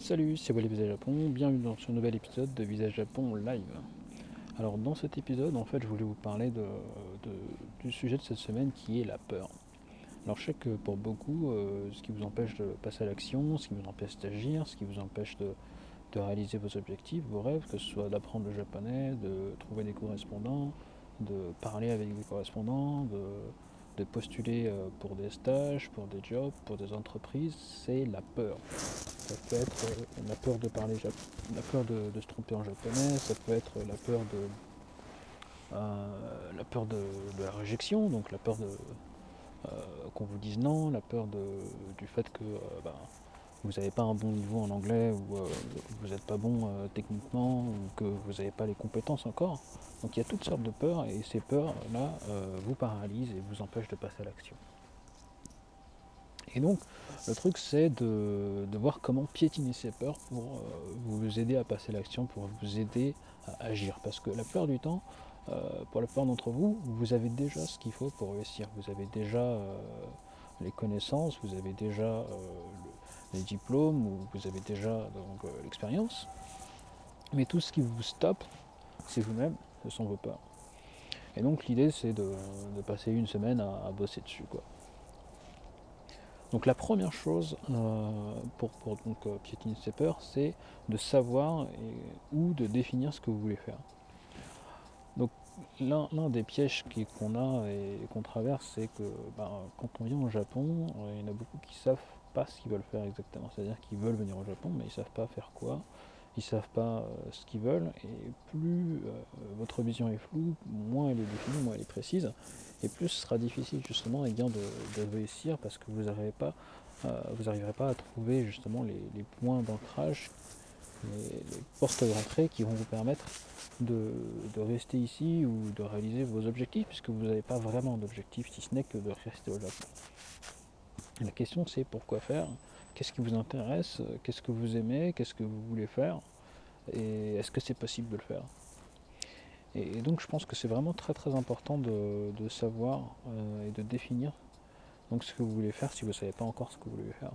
Salut, c'est Wally Visage Japon, bienvenue dans ce nouvel épisode de Visage Japon Live. Alors dans cet épisode, en fait, je voulais vous parler du sujet de cette semaine qui est la peur. Alors je sais que pour beaucoup, euh, ce qui vous empêche de passer à l'action, ce qui vous empêche d'agir, ce qui vous empêche de réaliser vos objectifs, vos rêves, que ce soit d'apprendre le japonais, de trouver des correspondants, de parler avec des correspondants, de, de postuler euh, pour des stages, pour des jobs, pour des entreprises, c'est la peur. Ça peut être euh, la peur de parler jap- la peur de, se tromper en japonais, ça peut être la peur de euh, la peur de, la réjection, donc la peur de qu'on vous dise non, la peur de, du fait que bah, vous n'avez pas un bon niveau en anglais ou euh, vous n'êtes pas bon euh, techniquement ou que vous n'avez pas les compétences encore. Donc il y a toutes sortes de peurs et ces peurs-là euh, vous paralysent et vous empêchent de passer à l'action. Et donc le truc c'est de, de voir comment piétiner ces peurs pour vous aider à passer à l'action, pour vous aider à agir. Parce que la plupart du temps, pour la plupart d'entre vous, vous avez déjà ce qu'il faut pour réussir. Vous avez déjà les connaissances, vous avez déjà le- les diplômes, ou vous avez déjà euh, l'expérience. Mais tout ce qui vous stoppe, c'est vous-même, ce sont vos peurs. Et donc l'idée c'est de, passer une semaine à, bosser dessus. Quoi. Donc la première chose euh, pour, donc, euh, piétiner ses peurs, c'est de savoir et- ou de définir ce que vous voulez faire. Donc l'un des pièges qu'on a et qu'on traverse, c'est que ben, quand on vient au Japon, euh, il y en a beaucoup qui savent pas ce qu'ils veulent faire exactement. C'est-à-dire qu'ils veulent venir au Japon, mais ils savent pas faire quoi. Ils savent pas euh, ce qu'ils veulent. Et plus euh, votre vision est floue, moins elle est définie, moins elle est précise et plus ce sera difficile justement eh bien, de, réussir parce que vous n'arriverez pas, euh, pas à trouver justement les, points d'ancrage, les, les portes d'entrée qui vont vous permettre de, de rester ici ou de réaliser vos objectifs puisque vous n'avez pas vraiment d'objectif si ce n'est que de rester au Japon. La question c'est pourquoi faire? Qu'est-ce qui vous intéresse? Qu'est-ce que vous aimez? Qu'est-ce que vous voulez faire? Et est-ce que c'est possible de le faire? Et, donc je pense que c'est vraiment très très important de, de savoir euh, et de définir donc, ce que vous voulez faire si vous ne savez pas encore ce que vous voulez faire.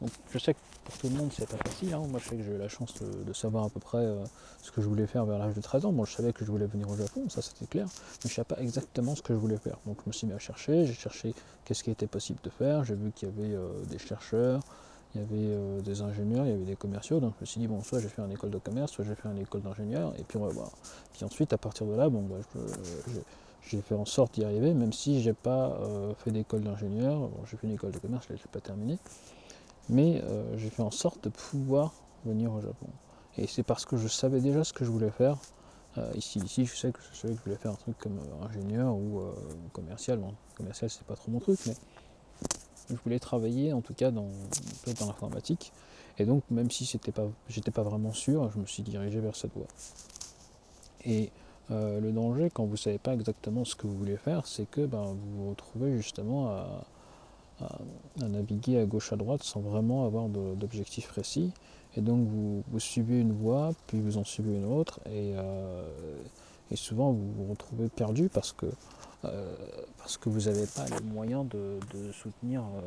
Donc je sais que pour tout le monde c'est pas facile, hein. moi je sais que j'ai eu la chance de, de savoir à peu près euh, ce que je voulais faire vers l'âge de 13 ans. Bon je savais que je voulais venir au Japon, ça c'était clair, mais je ne savais pas exactement ce que je voulais faire. Donc je me suis mis à chercher, j'ai cherché qu'est-ce qui était possible de faire, j'ai vu qu'il y avait euh, des chercheurs, il y avait euh, des ingénieurs, il y avait des commerciaux, donc je me suis dit bon soit j'ai fait une école de commerce, soit j'ai fait une école d'ingénieur, et puis on va voir. Puis ensuite à partir de là, bon bah, j'ai fait en sorte d'y arriver, même si j'ai pas euh, fait d'école d'ingénieur, bon, j'ai fait une école de commerce, je ne l'ai pas terminée, mais euh, j'ai fait en sorte de pouvoir venir au Japon. Et c'est parce que je savais déjà ce que je voulais faire. Euh, ici, ici, je sais que je savais que je voulais faire un truc comme euh, ingénieur ou commercial. Bon, commercial, c'est pas trop mon truc, mais je voulais travailler en tout cas dans, dans l'informatique. Et donc, même si c'était pas, j'étais pas vraiment sûr, je me suis dirigé vers cette voie. Et le danger, quand vous savez pas exactement ce que vous voulez faire, c'est que ben, vous vous retrouvez justement à, à- naviguer à gauche à droite sans vraiment avoir d'objectif précis. Et donc vous, suivez une voie, puis vous en suivez une autre, et, euh, souvent vous vous retrouvez perdu parce que, euh, parce que vous n'avez pas les moyens de, soutenir euh,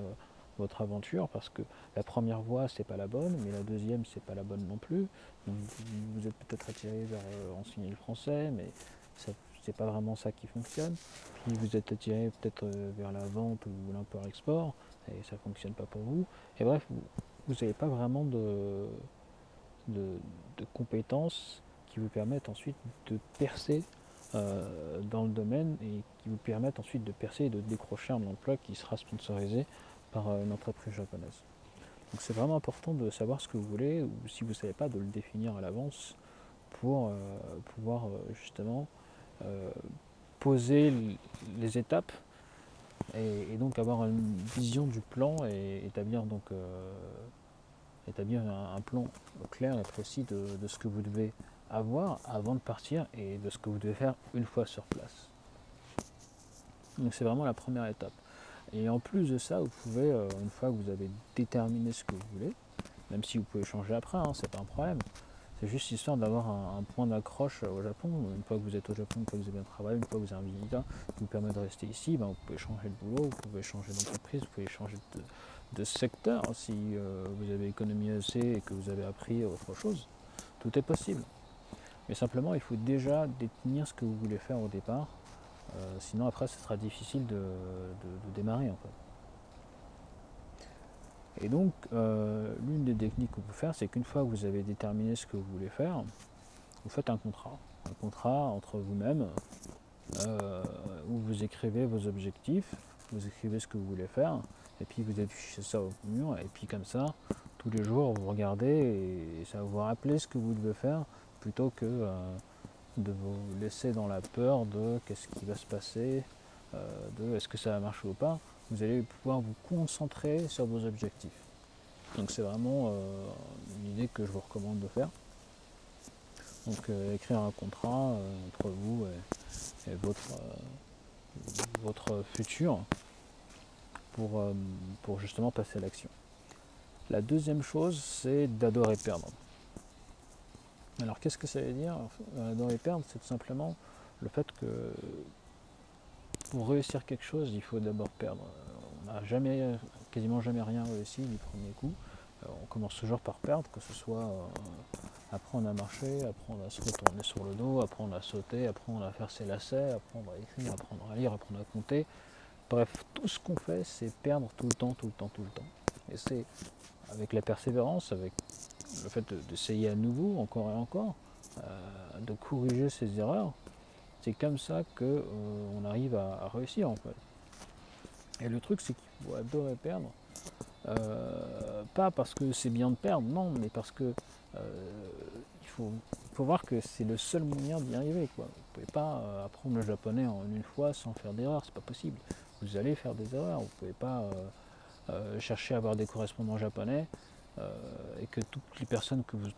votre aventure, parce que la première voie c'est pas la bonne, mais la deuxième c'est pas la bonne non plus. Vous, êtes peut-être attiré vers enseigner le français, mais ça- c'est pas vraiment ça qui fonctionne. Puis vous êtes attiré peut-être euh, vers la vente ou l'import-export, et ça fonctionne pas pour vous. Et bref, vous- n'avez pas vraiment de, de, compétences qui vous permettent ensuite de percer euh, dans le domaine et qui vous permettent ensuite de percer et de décrocher un emploi qui sera sponsorisé par euh, une entreprise japonaise. Donc c'est vraiment important de savoir ce que vous voulez ou si vous ne savez pas de le définir à l'avance pour pouvoir justement poser l- les étapes et, donc avoir une vision du plan et établir donc euh, établir un, plan clair et précis de, de ce que vous devez avoir avant de partir et de ce que vous devez faire une fois sur place. Donc c'est vraiment la première étape. Et en plus de ça, vous pouvez, euh, une fois que vous avez déterminé ce que vous voulez, même si vous pouvez changer après, hein, c'est pas un problème, C'est juste histoire d'avoir un, point d'accroche au Japon. Une fois que vous êtes au Japon, une fois que vous avez un travail, une fois que vous avez un visa qui vous permet de rester ici, ben, vous pouvez changer de boulot, vous pouvez changer d'entreprise, vous pouvez changer de, secteur si euh, vous avez économisé assez et que vous avez appris autre chose. Tout est possible. Mais simplement, il faut déjà détenir ce que vous voulez faire au départ. Euh, sinon, après, ce sera difficile de, démarrer en fait. Et donc, euh, l'une des techniques qu'on peut faire, c'est qu'une fois que vous avez déterminé ce que vous voulez faire, vous faites un contrat. Un contrat entre vous-même, euh, où vous écrivez vos objectifs, vous écrivez ce que vous voulez faire, et puis vous affichez ça au mur, et puis comme ça, tous les jours, vous regardez, et ça va vous rappeler ce que vous devez faire, plutôt que euh, de vous laisser dans la peur de qu'est-ce qui va se passer, de est-ce que ça va marcher ou pas vous allez pouvoir vous concentrer sur vos objectifs. Donc c'est vraiment euh, une idée que je vous recommande de faire. Donc euh, écrire un contrat euh, entre vous et, votre, votre futur pour, pour justement passer à l'action. La deuxième chose, c'est d'adorer perdre. Alors qu'est-ce que ça veut dire? Adorer perdre, c'est tout simplement le fait que pour réussir quelque chose, il faut d'abord perdre. On n'a jamais, quasiment jamais rien réussi du premier coup. Euh, on commence toujours par perdre, que ce soit euh, apprendre à marcher, apprendre à se retourner sur le dos, apprendre à sauter, apprendre à faire ses lacets, apprendre à écrire, apprendre à lire, apprendre à compter. Bref, tout ce qu'on fait, c'est perdre tout le temps, tout le temps, tout le temps. Et c'est avec la persévérance, avec le fait d'essayer à nouveau, encore et encore, euh, de corriger ses erreurs, c'est comme ça qu'on euh, arrive à, réussir en fait. Et le truc c'est qu'il faut adorer perdre. Euh, pas parce que c'est bien de perdre, non, mais parce que euh, il, faut, voir que c'est le seul moyen d'y arriver. Quoi. Vous ne pouvez pas apprendre le japonais en une fois sans faire d'erreur, c'est pas possible. Vous allez faire des erreurs, vous ne pouvez pas chercher à avoir des correspondants japonais et que toutes les personnes que vous,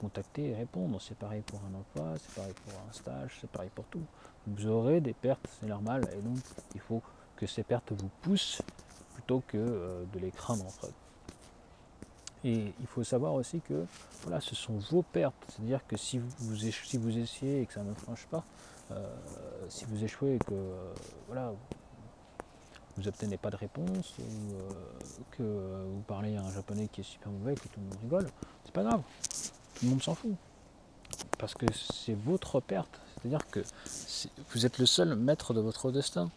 contactez répondent. C'est pareil pour un emploi, c'est pareil pour un stage, c'est pareil pour tout. Vous aurez des pertes, c'est normal, et donc il faut que ces pertes vous poussent plutôt que euh, de les craindre en fait. Et il faut savoir aussi que voilà, ce sont vos pertes. C'est-à-dire que si vous, si vous essayez et que ça ne marche pas, euh, si vous échouez et que voilà, vous n'obtenez pas de réponse, ou euh, que vous parlez à un japonais qui est super mauvais, que tout le monde rigole, c'est pas grave. Tout le monde s'en fout. Parce que c'est votre perte. C'est-à-dire que vous êtes le seul maître de votre destin.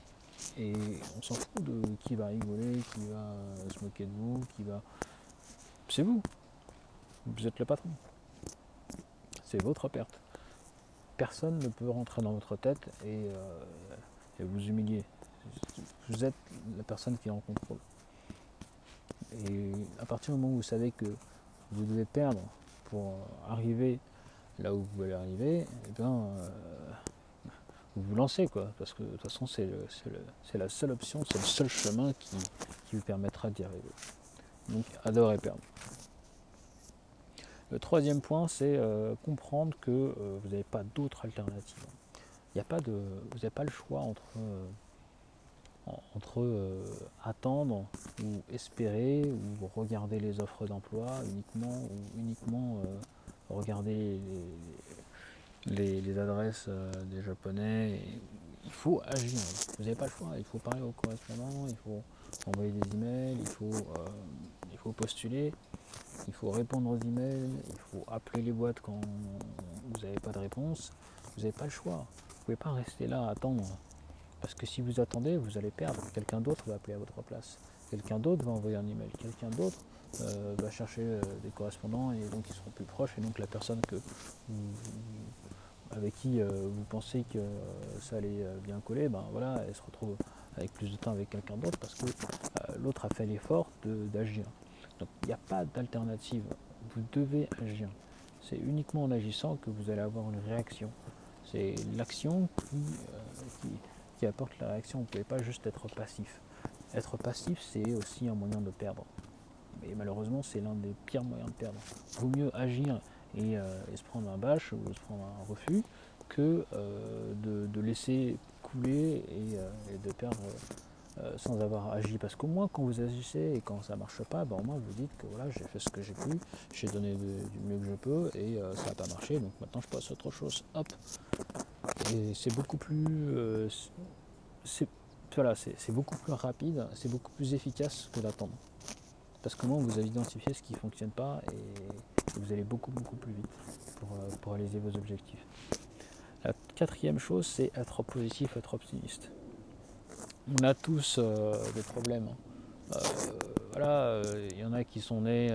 Et on s'en fout de qui va rigoler, qui va se moquer de vous, qui va. C'est vous. Vous êtes le patron. C'est votre perte. Personne ne peut rentrer dans votre tête et, euh, et vous humilier vous êtes la personne qui est en contrôle. Et à partir du moment où vous savez que vous devez perdre pour arriver là où vous voulez arriver, eh bien, euh, vous vous lancez quoi, parce que de toute façon c'est la seule option, c'est le seul chemin qui, vous permettra d'y arriver. Donc adorer perdre. Le troisième point, c'est euh, comprendre que euh, vous n'avez pas d'autre alternative. Il n'y a pas de, vous n'avez pas le choix entre entre euh, attendre ou espérer ou regarder les offres d'emploi uniquement ou uniquement euh, regarder les, adresses euh, des japonais. il faut agir, vous n'avez pas le choix, il faut parler aux correspondants, il faut envoyer des emails, il faut, il faut postuler, il faut répondre aux emails, il faut appeler les boîtes quand vous n'avez pas de réponse. Vous n'avez pas le choix. Vous ne pouvez pas rester là à attendre parce que si vous attendez, vous allez perdre. Quelqu'un d'autre va appeler à votre place. Quelqu'un d'autre va envoyer un email. Quelqu'un d'autre euh, va chercher euh, des correspondants et donc ils seront plus proches. Et donc la personne que avec qui euh, vous pensez que ça allait bien coller, ben voilà, elle se retrouve avec plus de temps avec quelqu'un d'autre parce que l'autre a fait l'effort d'agir. Donc il n'y a pas d'alternative. Vous devez agir. C'est uniquement en agissant que vous allez avoir une réaction. C'est l'action qui apporte la réaction. Vous ne pouvez pas juste être passif. Être passif, c'est aussi un moyen de perdre. Mais malheureusement, c'est l'un des pires moyens de perdre. Vaut mieux agir et, euh, se prendre un bâche ou se prendre un refus que euh, de, laisser couler et, euh, de perdre sans avoir agi. Parce qu'au moins, quand vous agissez et quand ça ne marche pas, ben, au moins vous dites que voilà, j'ai fait ce que j'ai pu, j'ai donné du mieux que je peux et ça n'a pas marché, donc maintenant je passe à autre chose. Hop. C'est beaucoup plus. Euh, c'est beaucoup plus rapide, c'est beaucoup plus efficace que d'attendre. Parce que moi, vous avez identifié ce qui ne fonctionne pas et vous allez beaucoup beaucoup plus vite pour, pour réaliser vos objectifs. La quatrième chose, c'est être positif, être optimiste on a tous euh, des problèmes. Hein. Euh, voilà, il euh, y en a qui sont nés,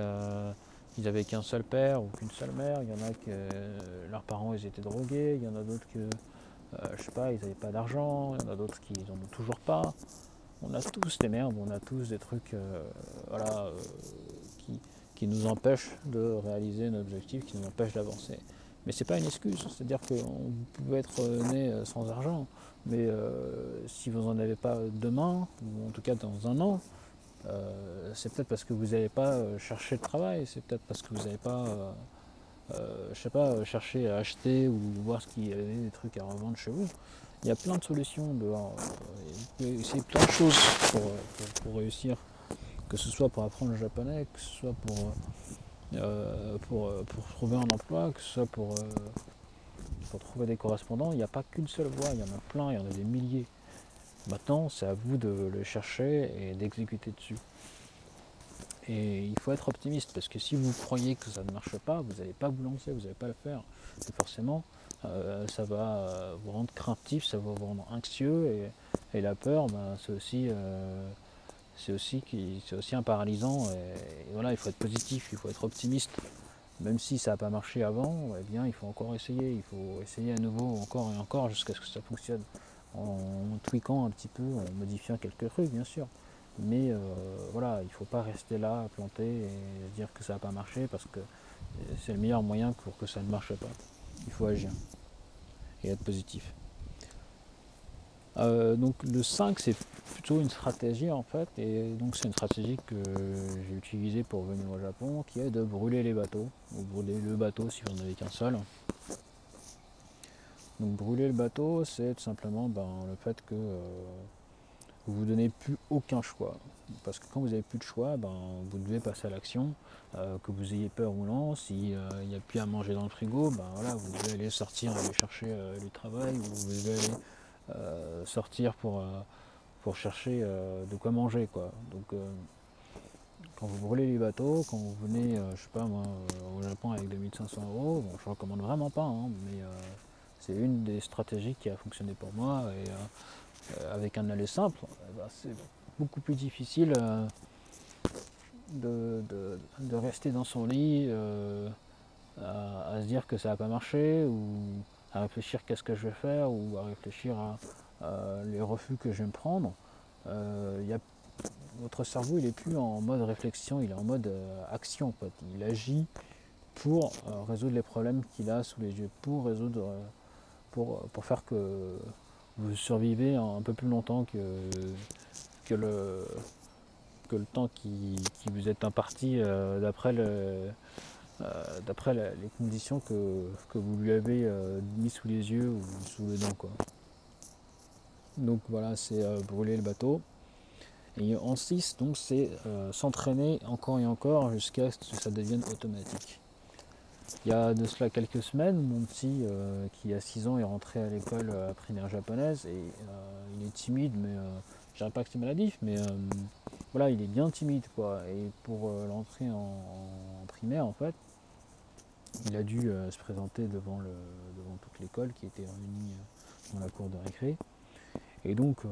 ils n'avaient qu'un seul père ou qu'une seule mère. Il y en a que leurs parents ils étaient drogués. Il y en a d'autres que, je sais pas, ils n'avaient pas d'argent. Il y en a d'autres qui n'en ont toujours pas. On a tous des merdes, on a tous des trucs, voilà, qui, qui nous empêchent de réaliser nos objectifs, qui nous empêchent d'avancer. Mais c'est pas une excuse, c'est-à-dire qu'on pouvait être né sans argent, mais euh, si vous n'en avez pas demain, ou en tout cas dans un an, euh, c'est peut-être parce que vous n'avez pas euh, cherché de travail, c'est peut-être parce que vous n'avez pas, je sais pas, cherché à acheter ou voir ce qu'il y avait des trucs à revendre chez vous. Il y a plein de solutions dehors. Vous pouvez essayer plein de choses pour, réussir, que ce soit pour apprendre le japonais, que ce soit pour, pour, pour trouver un emploi, que ce soit pour pour trouver des correspondants, il n'y a pas qu'une seule voie, il y en a plein, il y en a des milliers. Maintenant, c'est à vous de le chercher et d'exécuter dessus. Et il faut être optimiste parce que si vous croyez que ça ne marche pas, vous n'allez pas vous lancer, vous n'allez pas le faire. Et forcément, euh, ça va vous rendre craintif, ça va vous rendre anxieux et, la peur, ben, c'est aussi, euh, aussi, aussi un paralysant. et, voilà, il faut être positif, il faut être optimiste même si ça n'a pas marché avant, eh bien il faut encore essayer, il faut essayer à nouveau encore et encore jusqu'à ce que ça fonctionne. En tweakant un petit peu, en modifiant quelques trucs bien sûr. Mais euh, voilà, il ne faut pas rester là à planter et dire que ça n'a pas marché parce que c'est le meilleur moyen pour que ça ne marche pas. Il faut agir et être positif. Euh, donc le 5 c'est plutôt une stratégie en fait et donc c'est une stratégie que j'ai utilisée pour venir au Japon qui est de brûler les bateaux ou brûler le bateau si vous n'en avez qu'un seul. Donc brûler le bateau c'est tout simplement ben, le fait que euh, vous vous donnez plus aucun choix parce que quand vous n'avez plus de choix ben, vous devez passer à l'action euh, que vous ayez peur ou non s'il n'y a plus à manger dans le frigo ben, voilà, vous devez aller sortir aller chercher du travail ou vous devez aller euh, sortir pour, euh, pour chercher euh, de quoi manger. Quoi. Donc quand vous brûlez les bateaux, quand vous venez, je sais pas moi, au Japon avec 2500 euros, bon, je recommande vraiment pas, hein, mais c'est une des stratégies qui a fonctionné pour moi. Et avec un aller simple, eh ben, c'est beaucoup plus difficile de, rester dans son lit à, se dire que ça n'a pas marché ou à réfléchir qu'est-ce que je vais faire ou à réfléchir à, les refus que je vais me prendre. Euh, votre cerveau il est plus en mode réflexion, il est en mode euh, action. Il agit pour euh, résoudre les problèmes qu'il a sous les yeux, pour résoudre, pour, faire que vous survivez un, peu plus longtemps que, que, le, que le temps qui, qui vous est imparti d'après le euh, d'après les conditions que, vous lui avez euh, mis sous les yeux ou sous les dents. Quoi. Donc voilà, c'est euh, brûler le bateau. Et en 6, donc c'est s'entraîner encore et encore jusqu'à ce que ça devienne automatique. Il y a de cela quelques semaines, mon petit qui a 6 ans est rentré à l'école primaire japonaise et il est timide, mais je dirais pas que c'est maladif, mais voilà, il est bien timide quoi. Et pour l'entrée en, primaire en fait, il a dû euh, se présenter devant, le, devant toute l'école qui était réunie euh, dans la cour de récré. Et donc, euh,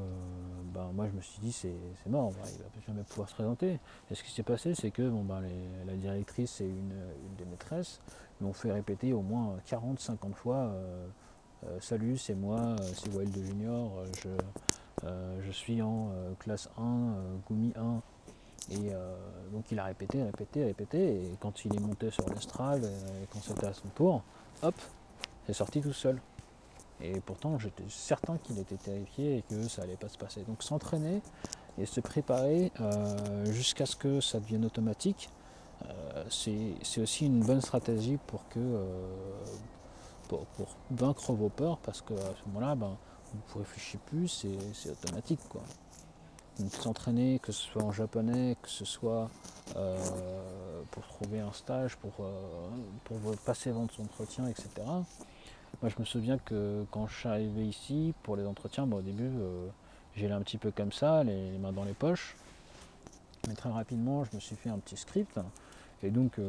ben, moi je me suis dit, c'est mort, il ne va jamais pouvoir se présenter. Et ce qui s'est passé, c'est que bon, ben, la directrice et une, des maîtresses m'ont fait répéter au moins 40-50 fois Salut, c'est moi, c'est Wild Junior, je, je suis en classe 1, Gumi 1. Et euh, donc il a répété, répété, répété, et quand il est monté sur l'estrade, euh, et quand c'était à son tour, hop, c'est sorti tout seul. Et pourtant j'étais certain qu'il était terrifié et que ça allait pas se passer. Donc s'entraîner et se préparer euh, jusqu'à ce que ça devienne automatique, c'est aussi une bonne stratégie pour que pour, vaincre vos peurs parce qu'à ce moment-là, ben, vous ne réfléchissez plus, c'est automatique. Donc s'entraîner, que ce soit en japonais, que ce soit euh, pour trouver un stage, pour, euh, pour passer votre entretien, etc. Moi je me souviens que quand je suis arrivé ici pour les entretiens, au début j'allais un petit peu comme ça, les, mains dans les poches. Mais très rapidement je me suis fait un petit script. Et donc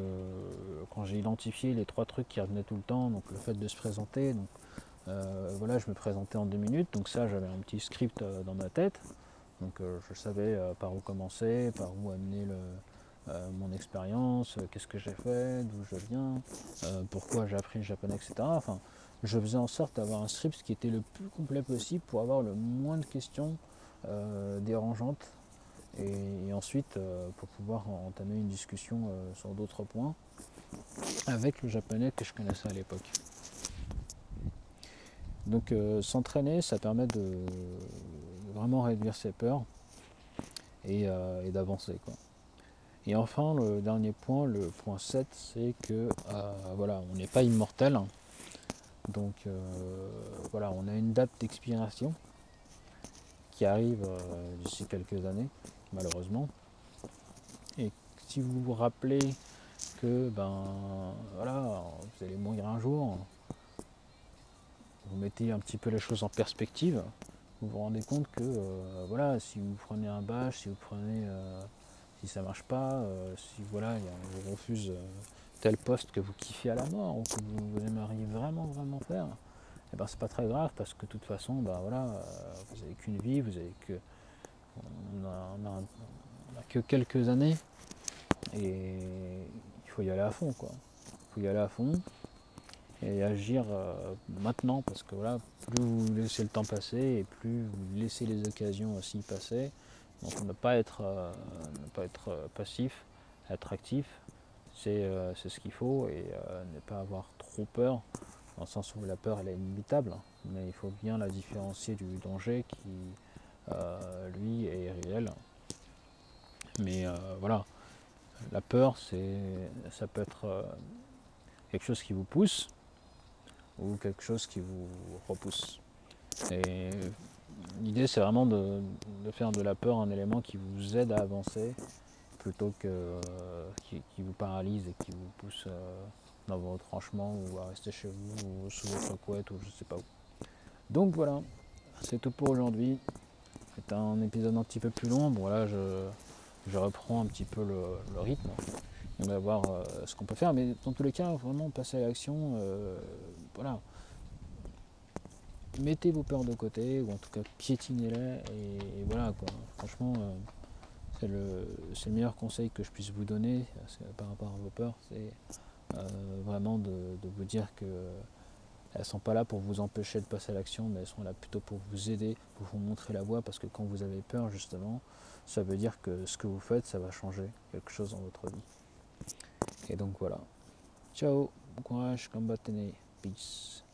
quand j'ai identifié les trois trucs qui revenaient tout le temps, donc le fait de se présenter, donc euh, voilà, je me présentais en deux minutes, donc ça j'avais un petit script euh, dans ma tête. Donc euh, je savais par où commencer, par où amener mon expérience, qu'est-ce que j'ai fait, d'où je viens, pourquoi j'ai appris le japonais, etc. Enfin, je faisais en sorte d'avoir un script qui était le plus complet possible pour avoir le moins de questions dérangeantes et, ensuite pour pouvoir entamer une discussion sur d'autres points avec le japonais que je connaissais à l'époque. Donc euh, s'entraîner, ça permet de vraiment réduire ses peurs et, euh, d'avancer. Et enfin, le dernier point, le point 7, c'est que euh, voilà, on n'est pas immortel. Donc voilà, on a une date d'expiration qui arrive d'ici quelques années, malheureusement. Et si vous vous rappelez que ben voilà, vous allez mourir un jour, vous mettez un petit peu les choses en perspective, vous vous rendez compte que euh, voilà, si vous prenez un bâche, si vous prenez euh, si ça marche pas, euh, si voilà, on vous refuse tel poste que vous kiffez à la mort ou que vous, aimeriez vraiment vraiment faire, et eh ben c'est pas très grave parce que de toute façon, ben voilà, vous avez qu'une vie, vous avez que on a, que quelques années et il faut y aller à fond quoi. Il faut y aller à fond et agir euh, maintenant parce que voilà, plus vous laissez le temps passer et plus vous laissez les occasions aussi passer. Donc ne pas être, euh, ne pas être euh, passif, être actif, c'est ce qu'il faut et ne pas avoir trop peur, dans le sens où la peur elle est inévitable, mais il faut bien la différencier du danger qui lui est réel. Mais voilà, la peur c'est ça peut être quelque chose qui vous pousse, ou quelque chose qui vous repousse. Et l'idée c'est vraiment de, faire de la peur un élément qui vous aide à avancer plutôt que euh, qui, vous paralyse et qui vous pousse euh, dans vos retranchements ou à rester chez vous ou sous votre couette ou je sais pas où. Donc voilà, c'est tout pour aujourd'hui. C'est un épisode un petit peu plus long. Bon là je, reprends un petit peu le rythme on va voir euh, ce qu'on peut faire. Mais dans tous les cas, vraiment passer à l'action. Voilà. Mettez vos peurs de côté, ou en tout cas piétinez-les, et, voilà quoi. Franchement, c'est le, le, meilleur conseil que je puisse vous donner par rapport à vos peurs. C'est vraiment de, vous dire que elles sont pas là pour vous empêcher de passer à l'action, mais elles sont là plutôt pour vous aider, pour vous montrer la voie, parce que quand vous avez peur, justement, ça veut dire que ce que vous faites, ça va changer quelque chose dans votre vie. Et donc voilà. Ciao, bon courage, combattez, peace.